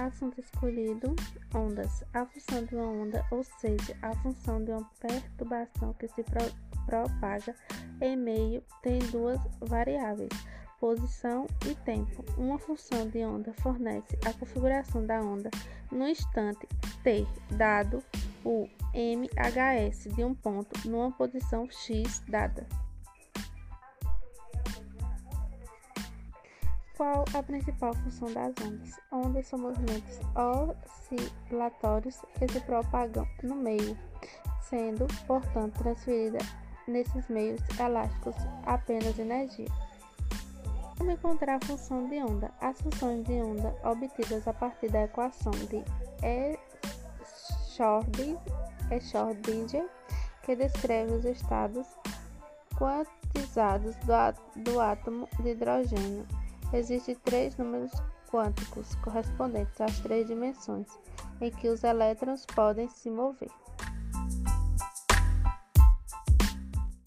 Assunto escolhido: ondas. A função de uma onda, ou seja, a função de uma perturbação que se pro propaga em meio, tem duas variáveis, posição e tempo. Uma função de onda fornece a configuração da onda no instante t, dado o MHS de um ponto numa posição x dada. Qual a principal função das ondas? Ondas são movimentos oscilatórios que se propagam no meio, sendo, portanto, transferida nesses meios elásticos apenas energia. Como encontrar a função de onda? As funções de onda obtidas a partir da equação de Schrödinger, que descreve os estados quantizados do, do átomo de hidrogênio Existem três números quânticos correspondentes às três dimensões em que os elétrons podem se mover.